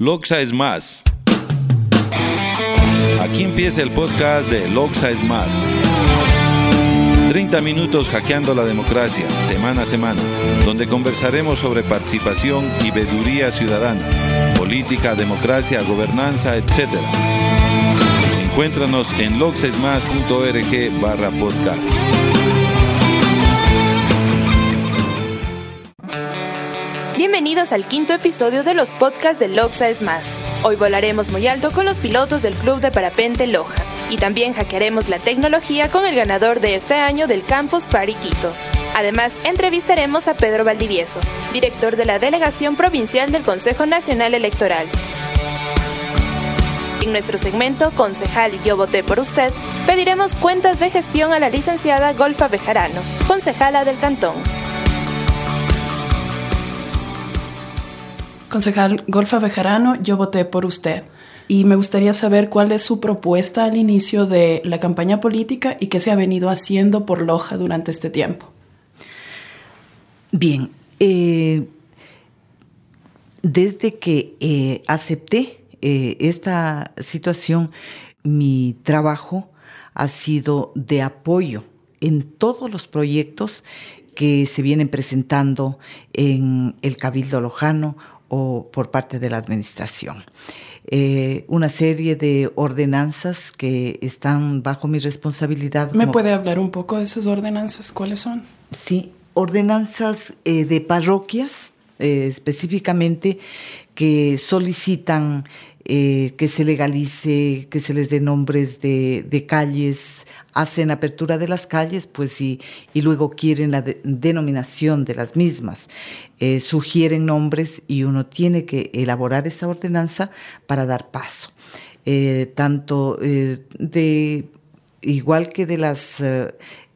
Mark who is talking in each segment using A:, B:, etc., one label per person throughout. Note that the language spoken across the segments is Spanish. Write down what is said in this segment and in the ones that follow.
A: Loxa es más. Aquí empieza el podcast de Loxa es más. 30 minutos hackeando la democracia, semana a semana, donde conversaremos sobre participación y veeduría ciudadana, política, democracia, gobernanza, etc. Encuéntranos en loxesmas.org barra podcast.
B: Bienvenidos al quinto episodio de los podcasts de Loxa es más. Hoy volaremos muy alto con los pilotos del Club de Parapente Loja y también hackearemos la tecnología con el ganador de este año del Campus Pariquito. Además, entrevistaremos a Pedro Valdivieso, director de la Delegación Provincial del Consejo Nacional Electoral. En nuestro segmento Concejal Yo voté por usted, pediremos cuentas de gestión a la licenciada Golfa Bejarano, concejala del Cantón.
C: Concejal Golfa Bejarano, yo voté por usted. Y me gustaría saber cuál es su propuesta al inicio de la campaña política y qué se ha venido haciendo por Loja durante este tiempo.
D: Bien, eh, desde que eh, acepté eh, esta situación, mi trabajo ha sido de apoyo en todos los proyectos que se vienen presentando en el Cabildo Lojano o por parte de la administración. Eh, una serie de ordenanzas que están bajo mi responsabilidad.
C: ¿Me puede hablar un poco de esas ordenanzas? ¿Cuáles son?
D: Sí, ordenanzas eh, de parroquias eh, específicamente que solicitan que se legalice, que se les dé nombres de, de calles, hacen apertura de las calles, pues y, y luego quieren la denominación de las mismas. Eh, sugieren nombres y uno tiene que elaborar esa ordenanza para dar paso. Eh, tanto eh, de, igual que de las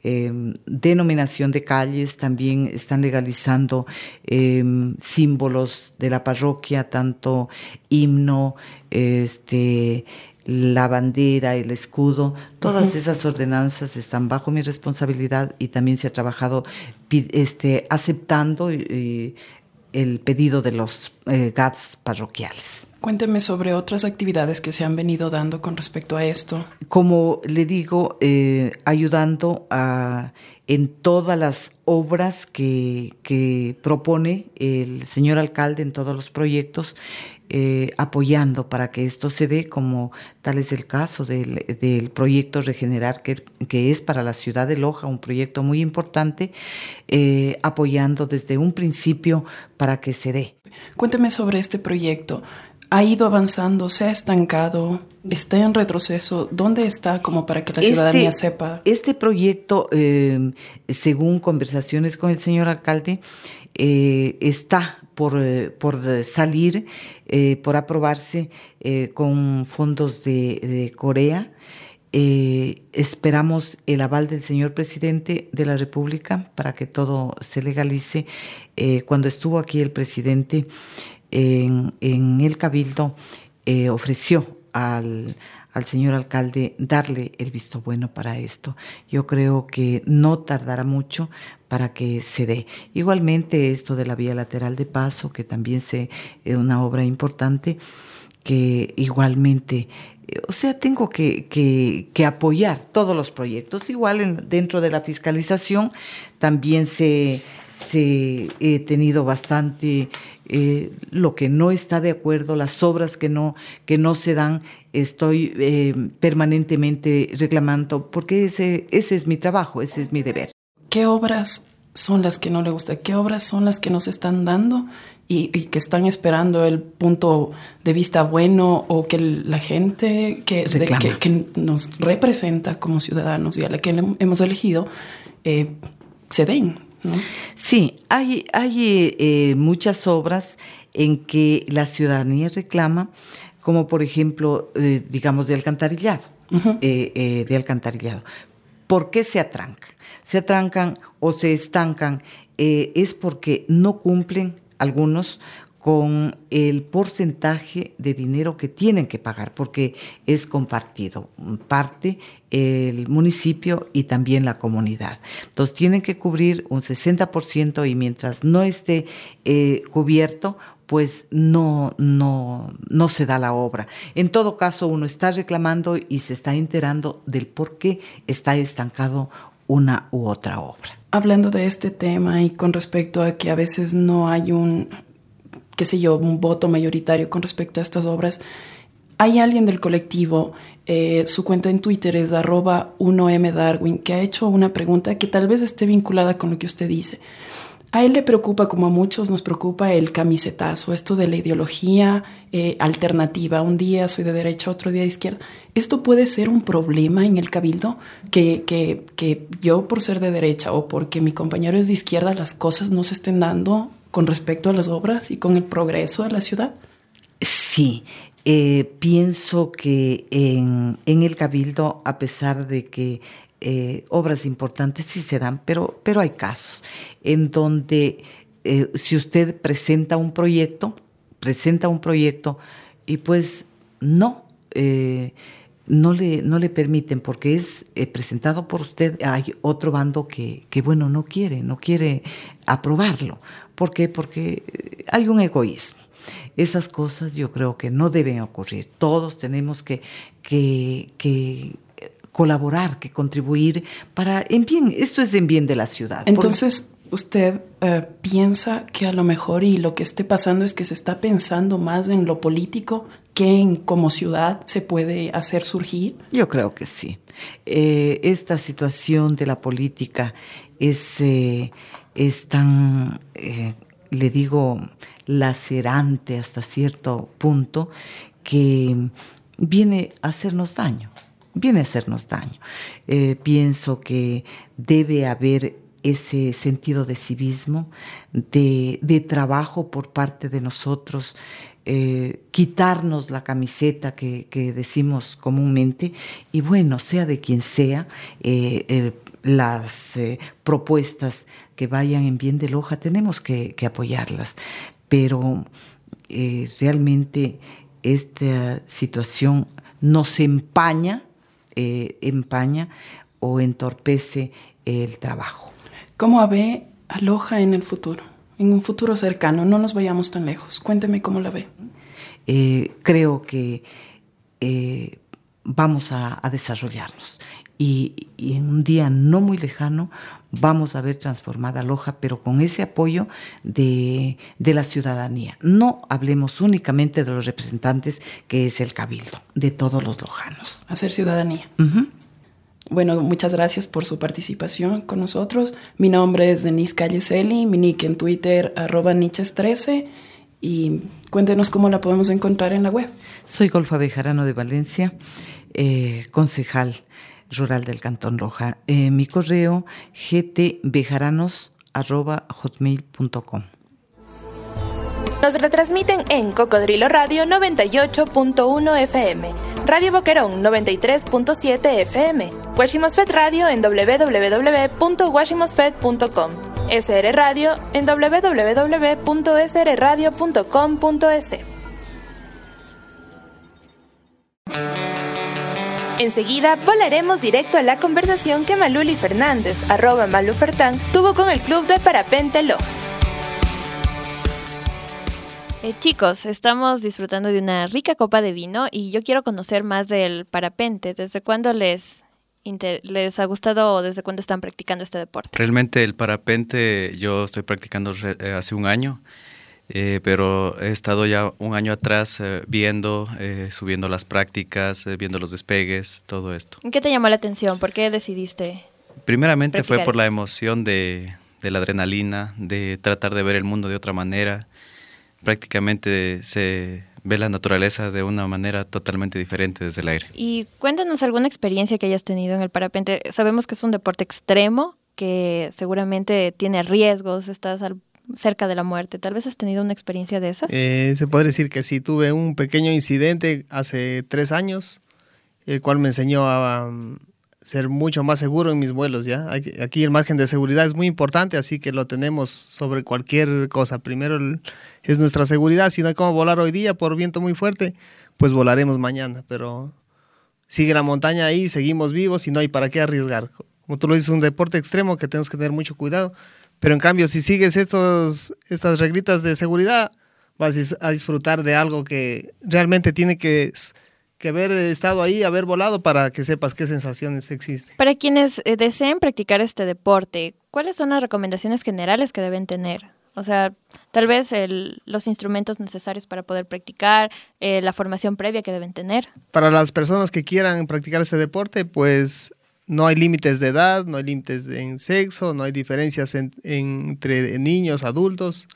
D: Em, denominación de calles, también están legalizando em, símbolos de la parroquia, tanto himno, este, la bandera, el escudo, todas esas ordenanzas están bajo mi responsabilidad y también se ha trabajado este, aceptando el pedido de los eh, GATS parroquiales.
C: Cuénteme sobre otras actividades que se han venido dando con respecto a esto.
D: Como le digo, eh, ayudando a, en todas las obras que, que, propone el señor alcalde en todos los proyectos, eh, apoyando para que esto se dé, como tal es el caso del, del proyecto Regenerar, que, que, es para la ciudad de Loja un proyecto muy importante, eh, apoyando desde un principio para que se dé.
C: Cuénteme sobre este proyecto ha ido avanzando, se ha estancado, está en retroceso. ¿Dónde está como para que la ciudadanía
D: este,
C: sepa?
D: Este proyecto, eh, según conversaciones con el señor alcalde, eh, está por, eh, por salir, eh, por aprobarse eh, con fondos de, de Corea. esperamos el aval del señor presidente de la República para que todo se legalice. cuando estuvo aquí el presidente, en, el Cabildo eh, ofreció al, al señor alcalde darle el visto bueno para esto. Yo creo que no tardará mucho para que se dé. Igualmente esto de la vía lateral de paso, que también es una obra importante, que igualmente, eh, o sea, tengo que, que, apoyar todos los proyectos. Igual dentro de la fiscalización también se, se he tenido bastante eh, lo que no está de acuerdo, las obras que no, que no se dan, estoy eh, permanentemente reclamando, porque ese, ese es mi trabajo, ese es mi deber.
C: ¿Qué obras son las que no le gustan? ¿Qué obras son las que nos están dando y, que están esperando el punto de vista bueno o que la gente que, que, nos representa como ciudadanos y a la que hemos elegido eh, se den?
D: Sí, hay, hay eh, muchas obras en que la ciudadanía reclama, como por ejemplo, eh, digamos, de alcantarillado, eh, de alcantarillado. ¿Por qué se atrancan? Se atrancan o se estancan es porque no cumplen algunos con el porcentaje de dinero que tienen que pagar, porque es compartido, parte el municipio y también la comunidad. Entonces tienen que cubrir un 60% y mientras no esté eh, cubierto, pues no, no, no se da la obra. En todo caso, uno está reclamando y se está enterando del por qué está estancado una u otra obra.
C: Hablando de este tema y con respecto a que a veces no hay un, qué sé yo, un voto mayoritario con respecto a estas obras, hay alguien del colectivo, eh, su cuenta en Twitter es arroba 1M Darwin, que ha hecho una pregunta que tal vez esté vinculada con lo que usted dice. A él le preocupa, como a muchos nos preocupa, el camisetazo, esto de la ideología eh, alternativa. Un día soy de derecha, otro día de izquierda. ¿Esto puede ser un problema en el cabildo? Que, que, que yo por ser de derecha o porque mi compañero es de izquierda, las cosas no se estén dando con respecto a las obras y con el progreso de la ciudad.
D: Sí, eh, pienso que en, el cabildo, a pesar de que eh, obras importantes sí se dan, pero, pero hay casos en donde eh, si usted presenta un proyecto, presenta un proyecto y pues no, eh, no, le, no le permiten porque es presentado por usted, hay otro bando que, que, bueno, no quiere, no quiere aprobarlo. ¿Por qué? Porque hay un egoísmo. Esas cosas yo creo que no deben ocurrir. Todos tenemos que, que, que colaborar, que contribuir para, en bien, esto es en bien de la ciudad.
C: Entonces, usted eh, piensa que a lo mejor y lo que esté pasando es que se está pensando más en lo político que en como ciudad se puede hacer surgir?
D: Yo creo que sí. Eh, esta situación de la política es, eh, es tan, le digo, lacerante hasta cierto punto que viene a hacernos daño viene a hacernos daño. Eh, pienso que debe haber ese sentido de civismo, de, trabajo por parte de nosotros, eh, quitarnos la camiseta que, decimos comúnmente y bueno, sea de quien sea, eh, las propuestas que vayan en bien de Loja tenemos que, que apoyarlas, pero realmente esta situación nos empaña eh, empaña o entorpece el trabajo.
C: ¿Cómo ve aloja en el futuro? En un futuro cercano, no nos vayamos tan lejos. Cuénteme cómo la ve.
D: Eh, creo que eh, vamos a, desarrollarnos y, en un día no muy lejano vamos a ver transformada Loja, pero con ese apoyo de, la ciudadanía. No hablemos únicamente de los representantes, que es el cabildo, de todos los lojanos.
C: Hacer ciudadanía. Bueno, muchas gracias por su participación con nosotros. Mi nombre es Denise Calleseli, mi nick en Twitter, arroba niches13, y cuéntenos cómo la podemos encontrar en la web.
D: Soy Golfa Bejarano de Valencia, eh, concejal rural del Cantón Roja. Eh, mi correo gtbejaranos.hotmail.com.
B: Nos retransmiten en Cocodrilo Radio 98.1 FM, Radio Boquerón 93.7 FM, Washimosfet Radio en www.washimosfet.com, SR Radio en www.srradio.com.es. Enseguida volaremos directo a la conversación que Maluli Fernández, arroba Malufertán, tuvo con el club de Parapente Loja.
E: Eh, chicos, estamos disfrutando de una rica copa de vino y yo quiero conocer más del parapente. ¿Desde cuándo les, les ha gustado o desde cuándo están practicando este deporte?
F: Realmente el parapente yo estoy practicando eh, hace un año. Eh, pero he estado ya un año atrás eh, viendo, eh, subiendo las prácticas, viendo los despegues, todo esto.
E: ¿Qué te llamó la atención? ¿Por qué decidiste?
F: Primeramente fue por la emoción de, de, la adrenalina, de tratar de ver el mundo de otra manera. Prácticamente se ve la naturaleza de una manera totalmente diferente desde el aire.
E: Y cuéntanos alguna experiencia que hayas tenido en el parapente. Sabemos que es un deporte extremo, que seguramente tiene riesgos, estás al cerca de la muerte. ¿Tal vez has tenido una experiencia de esas?
G: Eh, se puede decir que sí, tuve un pequeño incidente hace tres años, el cual me enseñó a um, ser mucho más seguro en mis vuelos. ¿ya? Aquí el margen de seguridad es muy importante, así que lo tenemos sobre cualquier cosa. Primero es nuestra seguridad, si no hay cómo volar hoy día por viento muy fuerte, pues volaremos mañana, pero sigue la montaña ahí, seguimos vivos y no hay para qué arriesgar. Como tú lo dices, es un deporte extremo que tenemos que tener mucho cuidado pero en cambio, si sigues estos, estas reglitas de seguridad, vas a disfrutar de algo que realmente tiene que, que haber estado ahí, haber volado para que sepas qué sensaciones existen.
E: Para quienes eh, deseen practicar este deporte, ¿cuáles son las recomendaciones generales que deben tener? O sea, tal vez los instrumentos necesarios para poder practicar, eh, la formación previa que deben tener.
G: Para las personas que quieran practicar este deporte, pues no hay límites de edad, no hay límites en sexo, no hay diferencias entre niños, adultos.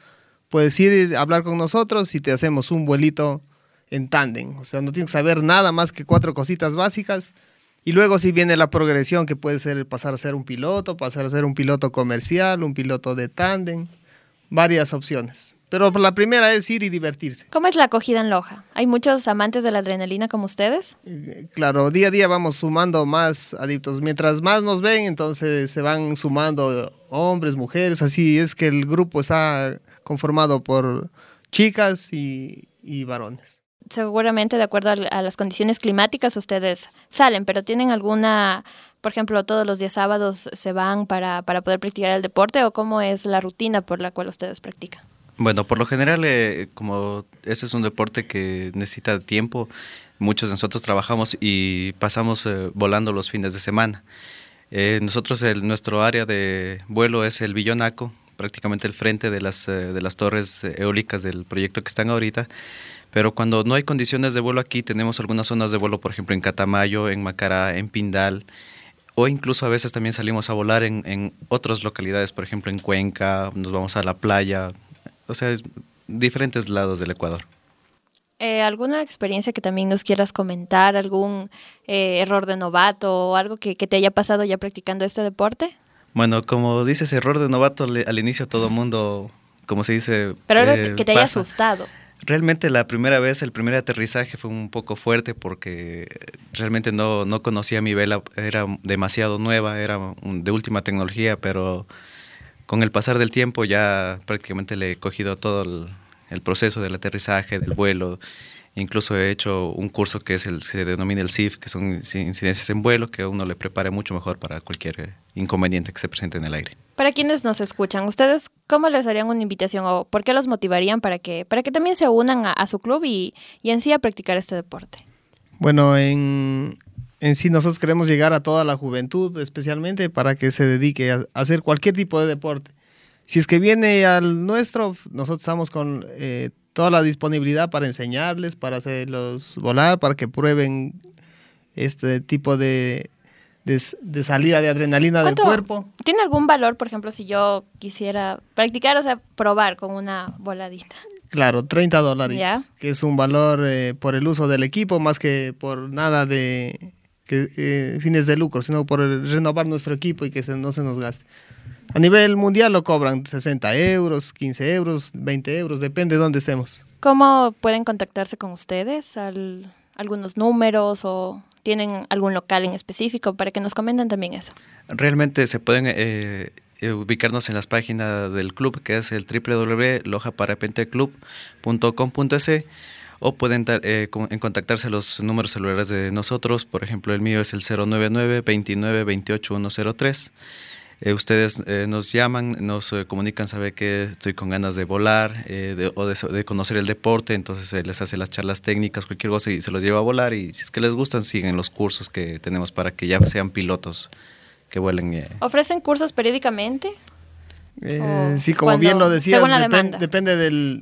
G: Puedes ir a hablar con nosotros y te hacemos un vuelito en tándem. O sea, no tienes que saber nada más que cuatro cositas básicas. Y luego sí viene la progresión que puede ser pasar a ser un piloto, pasar a ser un piloto comercial, un piloto de tándem varias opciones. Pero la primera es ir y divertirse.
E: ¿Cómo es la acogida en Loja? ¿Hay muchos amantes de la adrenalina como ustedes?
G: Eh, claro, día a día vamos sumando más adictos. Mientras más nos ven, entonces se van sumando hombres, mujeres. Así es que el grupo está conformado por chicas y, varones.
E: Seguramente de acuerdo a las condiciones climáticas ustedes salen, pero ¿tienen alguna por ejemplo, todos los días sábados se van para, para poder practicar el deporte o cómo es la rutina por la cual ustedes practican?
F: Bueno, por lo general, eh, como ese es un deporte que necesita tiempo, muchos de nosotros trabajamos y pasamos eh, volando los fines de semana. Eh, nosotros, el, nuestro área de vuelo es el Villonaco, prácticamente el frente de las, de las torres eólicas del proyecto que están ahorita. Pero cuando no hay condiciones de vuelo aquí, tenemos algunas zonas de vuelo, por ejemplo, en Catamayo, en Macará, en Pindal, o incluso a veces también salimos a volar en, en otras localidades, por ejemplo en Cuenca, nos vamos a la playa, o sea, diferentes lados del Ecuador.
E: Eh, ¿Alguna experiencia que también nos quieras comentar? ¿Algún eh, error de novato o algo que, te haya pasado ya practicando este deporte?
F: Bueno, como dices, error de novato al, inicio todo el mundo, como se dice...
E: Pero algo que te haya asustado.
F: Realmente la primera vez, el primer aterrizaje fue un poco fuerte porque realmente no, no conocía mi vela, era demasiado nueva, era de última tecnología, pero con el pasar del tiempo ya prácticamente le he cogido todo el, el proceso del aterrizaje, del vuelo, Incluso he hecho un curso que es el, se denomina el CIF, que son incidencias en vuelo, que a uno le prepare mucho mejor para cualquier eh, inconveniente que se presente en el aire.
E: Para quienes nos escuchan, ¿ustedes cómo les harían una invitación o por qué los motivarían para que, para que también se unan a, su club y, y, en sí a practicar este deporte?
G: Bueno, en, en sí nosotros queremos llegar a toda la juventud, especialmente para que se dedique a, hacer cualquier tipo de deporte. Si es que viene al nuestro, nosotros estamos con eh, toda la disponibilidad para enseñarles, para hacerlos volar, para que prueben este tipo de, de, salida de adrenalina del cuerpo.
E: ¿Tiene algún valor, por ejemplo, si yo quisiera practicar, o sea, probar con una voladita?
G: Claro, 30 dólares, que es un valor eh, por el uso del equipo más que por nada de que, eh, fines de lucro, sino por renovar nuestro equipo y que no se nos gaste. A nivel mundial lo cobran 60 euros, 15 euros, 20 euros, depende de dónde estemos.
E: ¿Cómo pueden contactarse con ustedes? ¿Algunos números o tienen algún local en específico para que nos comenten también eso?
F: Realmente se pueden eh, eh, ubicarnos en las páginas del club, que es el www.lojaparapenteClub.com.es o pueden eh, en contactarse los números celulares de nosotros. Por ejemplo, el mío es el 099 29 28 103 eh, ustedes eh, nos llaman, nos eh, comunican, sabe que estoy con ganas de volar o de, conocer el deporte, entonces les hace las charlas técnicas, cualquier cosa y se los lleva a volar y si es que les gustan, siguen los cursos que tenemos para que ya sean pilotos que vuelen.
E: ¿Ofrecen cursos periódicamente?
G: sí, como bien lo decías, depende del,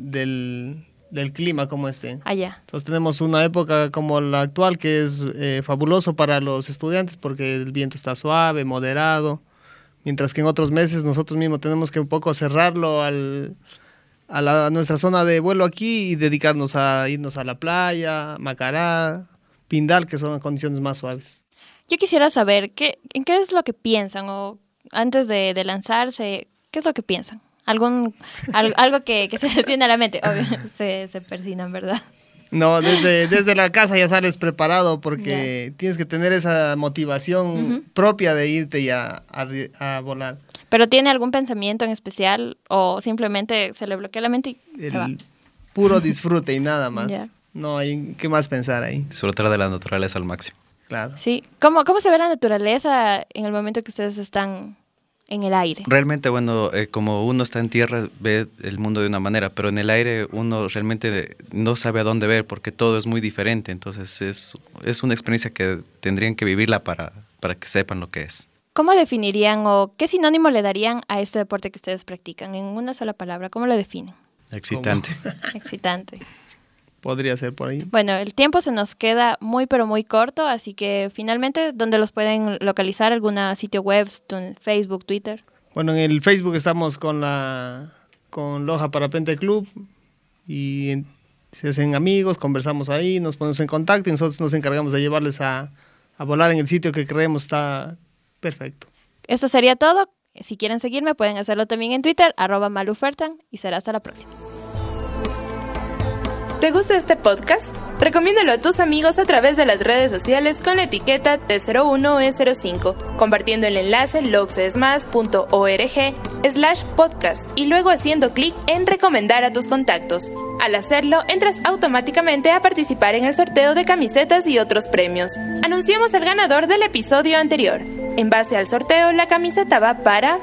G: del, clima como esté.
E: Allá.
G: Ah, entonces tenemos una época como la actual que es fabuloso para los estudiantes porque el viento está suave, moderado mientras que en otros meses nosotros mismos tenemos que un poco cerrarlo al, a, nuestra zona de vuelo aquí y dedicarnos a irnos a la playa, Macará, Pindal, que son condiciones más suaves.
E: Yo quisiera saber, ¿qué, ¿en qué es lo que piensan? O antes de, lanzarse, ¿qué es lo que piensan? ¿Algún, algo, que, se les viene a la mente? Obvio, se, se persinan, ¿verdad?
G: No, desde, desde la casa ya sales preparado porque tienes que tener esa motivación propia de irte ya a, volar.
E: ¿Pero tiene algún pensamiento en especial o simplemente se le bloquea la mente y
G: El puro disfrute y nada más. No hay qué más pensar ahí.
F: Disfrutar de la naturaleza al máximo.
G: Claro.
E: Sí. ¿Cómo, ¿Cómo se ve la naturaleza en el momento que ustedes están en el aire?
F: Realmente, bueno, eh, como uno está en tierra, ve el mundo de una manera, pero en el aire uno realmente no sabe a dónde ver porque todo es muy diferente. Entonces es, es una experiencia que tendrían que vivirla para, para que sepan lo que es.
E: ¿Cómo definirían o qué sinónimo le darían a este deporte que ustedes practican? En una sola palabra, ¿cómo lo definen?
F: Excitante.
E: Excitante.
G: Podría ser por ahí.
E: Bueno, el tiempo se nos queda muy pero muy corto, así que finalmente, ¿dónde los pueden localizar? ¿Alguna sitio web, Facebook, Twitter?
G: Bueno, en el Facebook estamos con la con Loja Parapente Club y se hacen amigos, conversamos ahí, nos ponemos en contacto y nosotros nos encargamos de llevarles a, a volar en el sitio que creemos está perfecto.
E: Eso sería todo. Si quieren seguirme, pueden hacerlo también en Twitter, arroba malufertan, y será hasta la próxima.
B: ¿Te gusta este podcast? Recomiéndalo a tus amigos a través de las redes sociales con la etiqueta T01E05, compartiendo el enlace logsesmas.org slash podcast y luego haciendo clic en recomendar a tus contactos. Al hacerlo, entras automáticamente a participar en el sorteo de camisetas y otros premios. Anunciamos el ganador del episodio anterior. En base al sorteo, la camiseta va para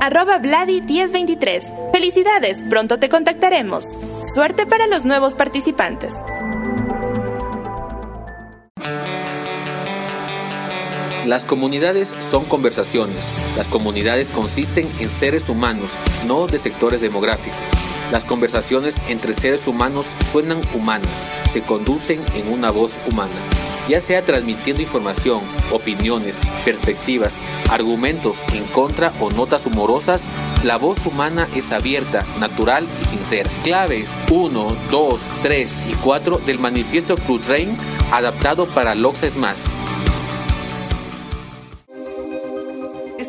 B: arroba Vladi1023. Felicidades, pronto te contactaremos. Suerte para los nuevos participantes.
H: Las comunidades son conversaciones. Las comunidades consisten en seres humanos, no de sectores demográficos. Las conversaciones entre seres humanos suenan humanas, se conducen en una voz humana ya sea transmitiendo información, opiniones, perspectivas, argumentos en contra o notas humorosas, la voz humana es abierta, natural y sincera. Claves 1, 2, 3 y 4 del manifiesto Club Train adaptado para Loxes Más.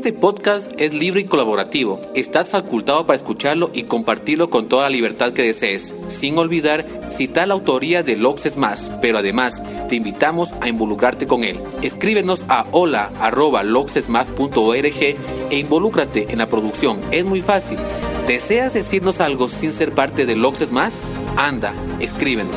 H: Este podcast es libre y colaborativo. Estás facultado para escucharlo y compartirlo con toda la libertad que desees, sin olvidar citar la autoría de Loxes Más, pero además te invitamos a involucrarte con él. Escríbenos a hola.loxesmas.org e involúcrate en la producción. Es muy fácil. ¿Deseas decirnos algo sin ser parte de Loxes Más? Anda, escríbenos.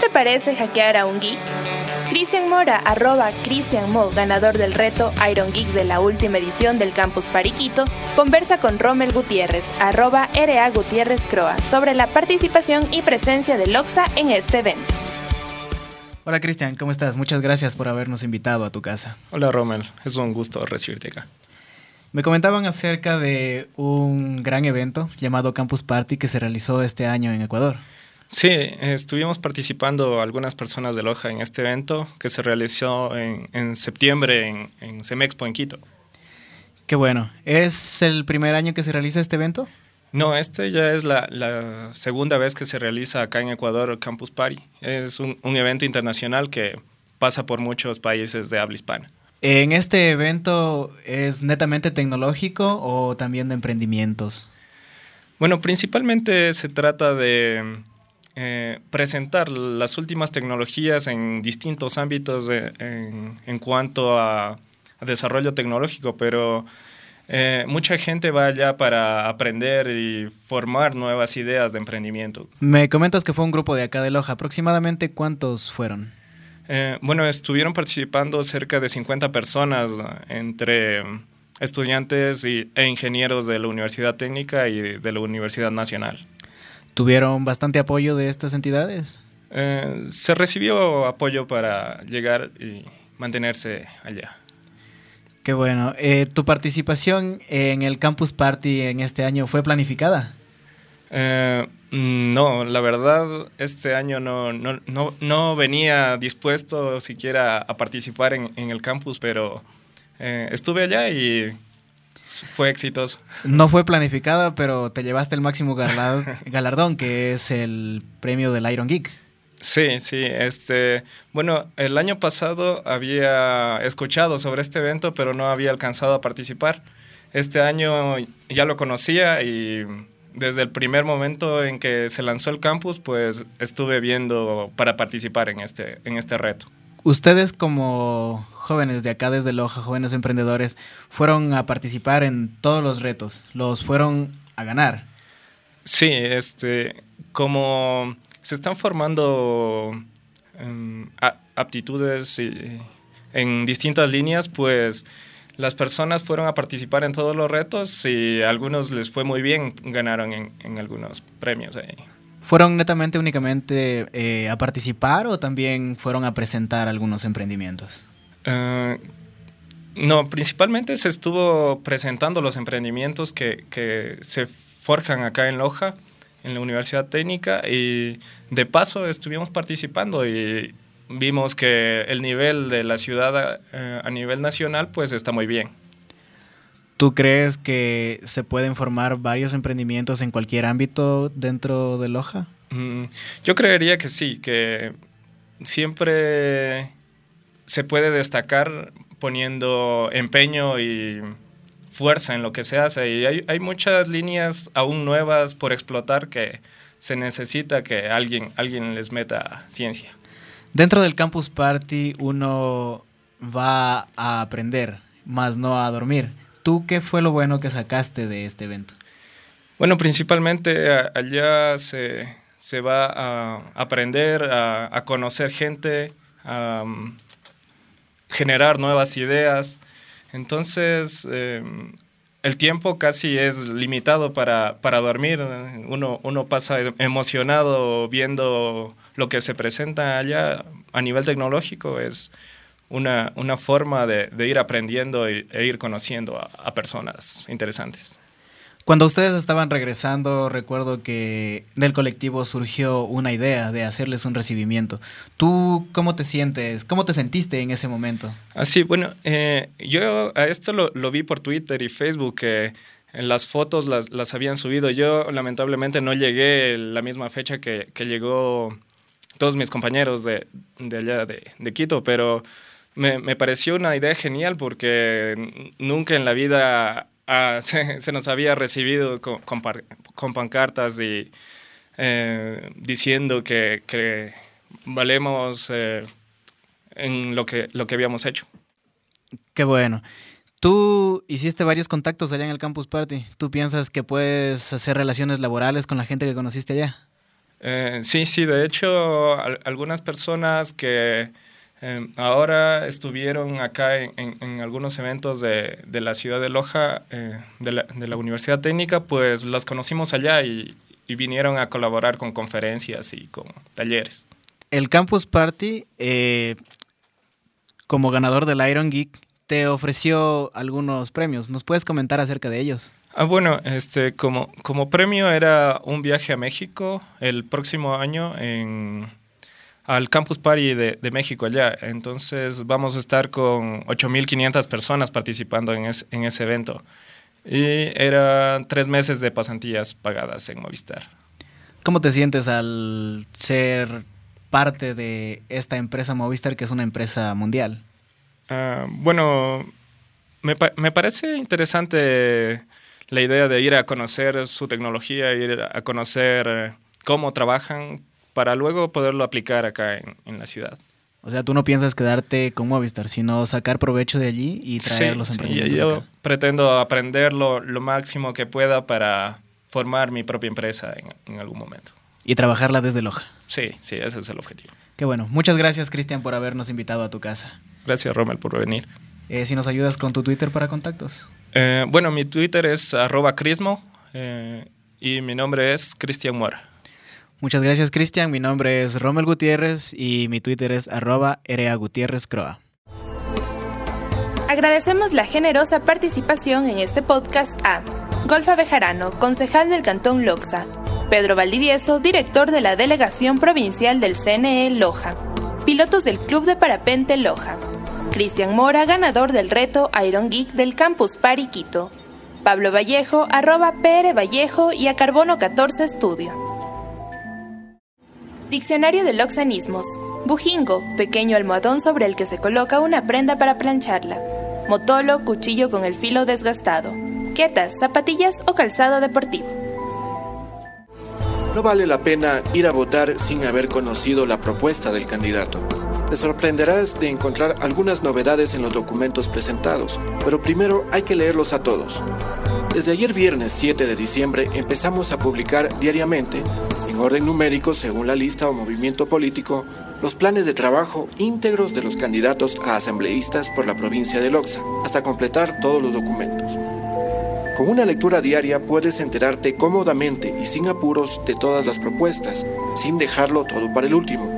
B: ¿Te parece hackear a un geek? Cristian Mora, arroba Cristian Mo, ganador del reto Iron Geek de la última edición del Campus Pariquito, conversa con Rommel Gutiérrez, arroba RA Gutiérrez Croa, sobre la participación y presencia de LOXA en este evento.
I: Hola Cristian, ¿cómo estás? Muchas gracias por habernos invitado a tu casa.
J: Hola Rommel, es un gusto recibirte acá.
I: Me comentaban acerca de un gran evento llamado Campus Party que se realizó este año en Ecuador.
J: Sí, estuvimos participando algunas personas de Loja en este evento que se realizó en, septiembre en, en Semexpo en Quito.
I: Qué bueno. ¿Es el primer año que se realiza este evento?
J: No, este ya es la, segunda vez que se realiza acá en Ecuador Campus Party. Es un, un, evento internacional que pasa por muchos países de habla hispana.
I: ¿En este evento es netamente tecnológico o también de emprendimientos?
J: Bueno, principalmente se trata de eh, presentar las últimas tecnologías en distintos ámbitos en, cuanto a, desarrollo tecnológico, pero eh, mucha gente va allá para aprender y formar nuevas ideas de emprendimiento.
I: Me comentas que fue un grupo de acá de Loja. ¿Aproximadamente cuántos fueron?
J: Eh, bueno, estuvieron participando cerca de 50 personas entre estudiantes y, e ingenieros de la Universidad Técnica y de la Universidad Nacional.
I: ¿Tuvieron bastante apoyo de estas entidades?
J: Eh, se recibió apoyo para llegar y mantenerse allá.
I: Qué bueno. Eh, ¿Tu participación en el Campus Party en este año fue planificada?
J: Eh, no, la verdad, este año no, no, no, venía dispuesto siquiera a participar en, en el campus, pero estuve allá y fue exitoso.
I: No fue planificada, pero te llevaste el máximo galardón, que es el premio del Iron Geek.
J: Sí, sí, este, bueno, el año pasado había escuchado sobre este evento, pero no había alcanzado a participar. Este año ya lo conocía y desde el primer momento en que se lanzó el campus, pues estuve viendo para participar en este, en este reto.
I: Ustedes como jóvenes de acá desde Loja, jóvenes emprendedores, fueron a participar en todos los retos, los fueron a ganar.
J: Sí, este, como se están formando em, aptitudes en distintas líneas, pues las personas fueron a participar en todos los retos y a algunos les fue muy bien, ganaron en, algunos premios ahí.
I: ¿Fueron netamente únicamente eh, a participar o también fueron a presentar algunos emprendimientos?
J: Ah, no, principalmente se estuvo presentando los emprendimientos que, que se forjan acá en Loja, en la Universidad Técnica, y de paso estuvimos participando y vimos que el nivel de la ciudad eh, a nivel nacional pues está muy bien.
I: ¿Tú crees que se pueden formar varios emprendimientos en cualquier ámbito dentro de Loja?
J: Mm, yo creería que sí, que siempre se puede destacar poniendo empeño y fuerza en lo que se hace. Y hay, hay muchas líneas aún nuevas por explotar que se necesita que alguien, alguien les meta ciencia.
I: Dentro del Campus Party uno va a aprender, más no a dormir. ¿Tú qué fue lo bueno que sacaste de este evento?
J: Bueno, principalmente allá se, va a aprender, a, conocer gente, a mm, generar nuevas ideas. Entonces, em, el tiempo casi es limitado para, para dormir. Uno, uno pasa emocionado viendo lo que se presenta allá a nivel tecnológico es una, una forma de, ir aprendiendo e, ir conociendo a, personas interesantes.
I: Cuando ustedes estaban regresando, recuerdo que del colectivo surgió una idea de hacerles un recibimiento. ¿Tú cómo te sientes? ¿Cómo te sentiste en ese momento?
J: Así, ah, bueno, eh, yo a esto lo, lo, vi por Twitter y Facebook, que en las fotos las, las, habían subido. Yo lamentablemente no llegué la misma fecha que, que llegó todos mis compañeros de, de allá de, de, Quito, pero me, me, pareció una idea genial porque nunca en la vida ah, se, se, nos había recibido con, con, pancartas y eh, diciendo que, que valemos eh, en lo que, lo que habíamos hecho.
I: Qué bueno. Tú hiciste varios contactos allá en el Campus Party. ¿Tú piensas que puedes hacer relaciones laborales con la gente que conociste allá?
J: Eh, sí, sí, de hecho, algunas personas que eh, ahora estuvieron acá en, algunos eventos de, la ciudad de Loja, eh, de, la, Universidad Técnica, pues las conocimos allá y, vinieron a colaborar con conferencias y con talleres.
I: El Campus Party, como ganador del Iron Geek, te ofreció algunos premios. ¿Nos puedes comentar acerca de ellos?
J: Ah, bueno, este, como, como premio era un viaje a México el próximo año en, al Campus Party de, de México allá. Entonces vamos a estar con 8.500 personas participando en, en ese evento. Y eran tres meses de pasantías pagadas en Movistar.
I: ¿Cómo te sientes al ser parte de esta empresa Movistar, que es una empresa mundial?
J: Ah, bueno, me, me parece interesante la idea de ir a conocer su tecnología, ir a conocer cómo trabajan para luego poderlo aplicar acá en, la ciudad.
I: O sea, tú no piensas quedarte con Movistar, sino sacar provecho de allí y traer los emprendimientos.
J: Sí, yo pretendo aprender lo, máximo que pueda para formar mi propia empresa en, algún momento.
I: Y trabajarla desde Loja.
J: Sí, sí, ese es el objetivo.
I: Qué bueno. Muchas gracias, Cristian, por habernos invitado a tu casa.
J: Gracias, Rommel, por venir.
I: Eh, si nos ayudas con tu Twitter para contactos.
J: Eh, bueno, mi Twitter es arroba crismo eh, y mi nombre es Cristian Mora.
I: Muchas gracias, Cristian. Mi nombre es Rommel Gutiérrez y mi Twitter es arroba Croa.
B: Agradecemos la generosa participación en este podcast a Golfa Bejarano, concejal del Cantón Loxa, Pedro Valdivieso, director de la Delegación Provincial del CNE Loja, pilotos del Club de Parapente Loja, Cristian Mora, ganador del reto Iron Geek del Campus Pariquito. Pablo Vallejo, arroba PR Vallejo y a Carbono 14 Studio. Diccionario de loxanismos. Bujingo, pequeño almohadón sobre el que se coloca una prenda para plancharla. Motolo, cuchillo con el filo desgastado. Quetas, zapatillas o calzado deportivo.
K: No vale la pena ir a votar sin haber conocido la propuesta del candidato. Te sorprenderás de encontrar algunas novedades en los documentos presentados, pero primero hay que leerlos a todos. Desde ayer viernes 7 de diciembre empezamos a publicar diariamente en en orden numérico según la lista o movimiento político, los planes de trabajo íntegros de los candidatos a asambleístas por la provincia de Loxa, hasta completar todos los documentos. Con una lectura diaria puedes enterarte cómodamente y sin apuros de todas las propuestas, sin dejarlo todo para el último.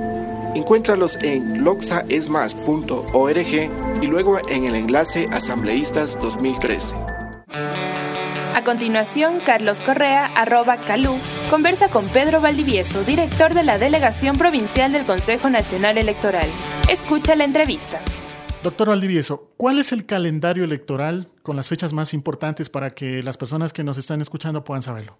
K: Encuéntralos en loxaesmas.org y luego en el enlace Asambleístas 2013.
B: A continuación, Carlos Correa, arroba Calú, conversa con Pedro Valdivieso, director de la Delegación Provincial del Consejo Nacional Electoral. Escucha la entrevista.
L: Doctor Valdivieso, ¿cuál es el calendario electoral con las fechas más importantes para que las personas que nos están escuchando puedan saberlo?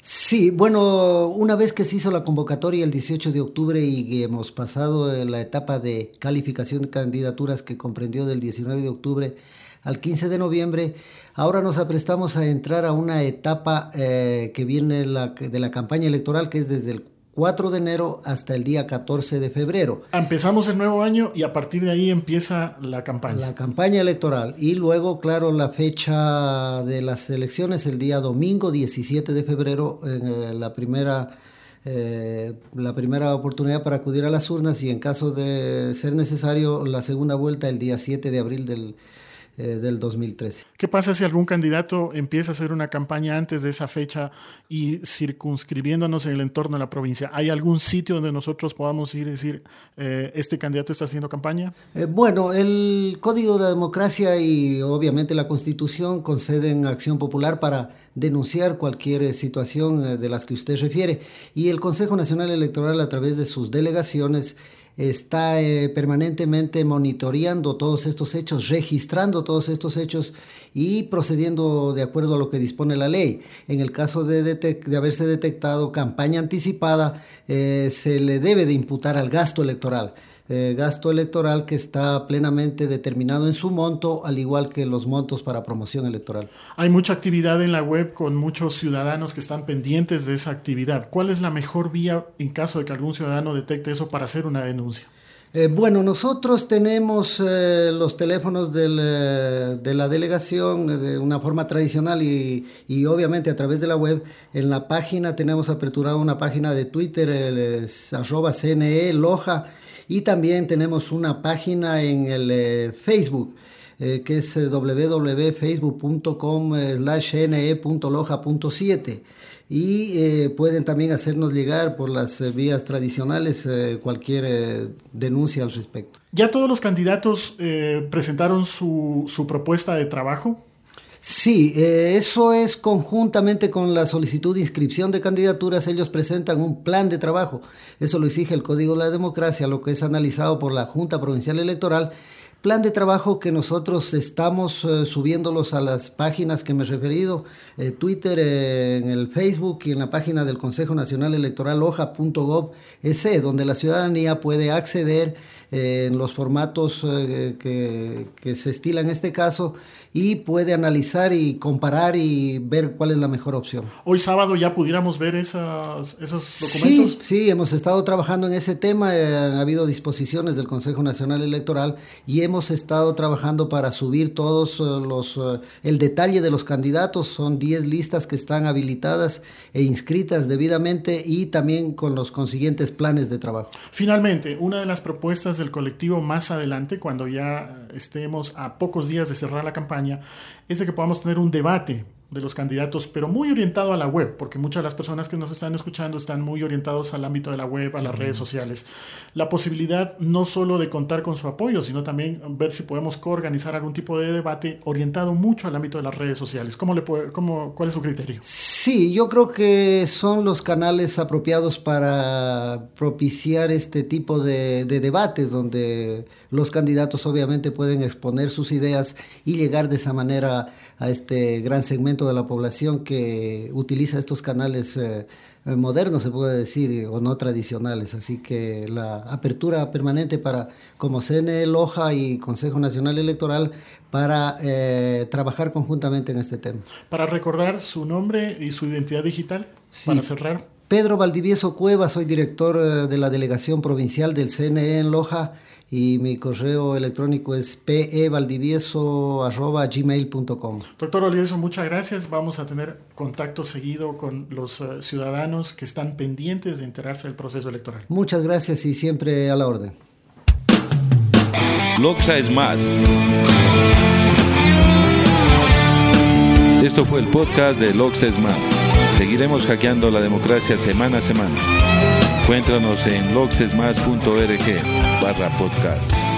M: Sí, bueno, una vez que se hizo la convocatoria el 18 de octubre y hemos pasado la etapa de calificación de candidaturas que comprendió del 19 de octubre al 15 de noviembre, ahora nos aprestamos a entrar a una etapa eh, que viene de la campaña electoral, que es desde el 4 de enero hasta el día 14 de febrero.
L: Empezamos el nuevo año y a partir de ahí empieza la campaña.
M: La campaña electoral y luego, claro, la fecha de las elecciones, el día domingo 17 de febrero, eh, la primera... Eh, la primera oportunidad para acudir a las urnas y en caso de ser necesario la segunda vuelta el día 7 de abril del, eh, del 2013.
L: ¿Qué pasa si algún candidato empieza a hacer una campaña antes de esa fecha y circunscribiéndonos en el entorno de la provincia? ¿Hay algún sitio donde nosotros podamos ir y decir, eh, este candidato está haciendo campaña?
M: Eh, bueno, el Código de Democracia y obviamente la Constitución conceden acción popular para denunciar cualquier situación de las que usted refiere y el Consejo Nacional Electoral a través de sus delegaciones está eh, permanentemente monitoreando todos estos hechos, registrando todos estos hechos y procediendo de acuerdo a lo que dispone la ley. En el caso de, de haberse detectado campaña anticipada, eh, se le debe de imputar al gasto electoral. Eh, gasto electoral que está plenamente determinado en su monto, al igual que los montos para promoción electoral.
L: Hay mucha actividad en la web con muchos ciudadanos que están pendientes de esa actividad. ¿Cuál es la mejor vía en caso de que algún ciudadano detecte eso para hacer una denuncia?
M: Eh, bueno, nosotros tenemos eh, los teléfonos del, de la delegación de una forma tradicional y, y, obviamente a través de la web. En la página tenemos aperturado una página de Twitter, el, arroba CNE Loja y también tenemos una página en el eh, Facebook. Eh, que es eh, www.facebook.com slash ne.loja.7 y pueden también hacernos llegar por las vías tradicionales cualquier denuncia al respecto.
L: ¿Ya todos los candidatos presentaron su, su propuesta de trabajo?
M: Sí, eh, eso es conjuntamente con la solicitud de inscripción de candidaturas, ellos presentan un plan de trabajo. Eso lo exige el Código de la Democracia, lo que es analizado por la Junta Provincial Electoral. Plan de trabajo que nosotros estamos eh, subiéndolos a las páginas que me he referido, eh, Twitter, en el Facebook y en la página del Consejo Nacional Electoral hoja.gov.es, donde la ciudadanía puede acceder en los formatos que, que se estila en este caso y puede analizar y comparar y ver cuál es la mejor opción.
L: Hoy sábado ya pudiéramos ver esos documentos.
M: Sí, sí, hemos estado trabajando en ese tema, eh, han habido disposiciones del Consejo Nacional Electoral y hemos estado trabajando para subir todos eh, los, eh, el detalle de los candidatos, son 10 listas que están habilitadas e inscritas debidamente y también con los consiguientes planes de trabajo.
L: Finalmente, una de las propuestas del colectivo más adelante, cuando ya estemos a pocos días de cerrar la campaña, es de que podamos tener un debate de los candidatos, pero muy orientado a la web, porque muchas de las personas que nos están escuchando están muy orientados al ámbito de la web, a las redes sociales. La posibilidad no solo de contar con su apoyo, sino también ver si podemos coorganizar algún tipo de debate orientado mucho al ámbito de las redes sociales. ¿Cómo le puede, cómo, ¿Cuál es su criterio?
M: Sí, yo creo que son los canales apropiados para propiciar este tipo de, de debates, donde los candidatos obviamente pueden exponer sus ideas y llegar de esa manera a este gran segmento de la población que utiliza estos canales eh, modernos, se puede decir, o no tradicionales. Así que la apertura permanente para, como CNE Loja y Consejo Nacional Electoral, para eh, trabajar conjuntamente en este tema.
L: Para recordar su nombre y su identidad digital, para cerrar.
M: Pedro Valdivieso Cueva, soy director eh, de la Delegación Provincial del CNE en Loja y mi correo electrónico es pevaldivieso.gmail.com.
L: Doctor Olieso, muchas gracias. Vamos a tener contacto seguido con los eh, ciudadanos que están pendientes de enterarse del proceso electoral.
M: Muchas gracias y siempre a la orden.
A: Loxa es más. Esto fue el podcast de Loxa es más. Seguiremos hackeando la democracia semana a semana. Encuéntranos en loxesmas.org barra podcast.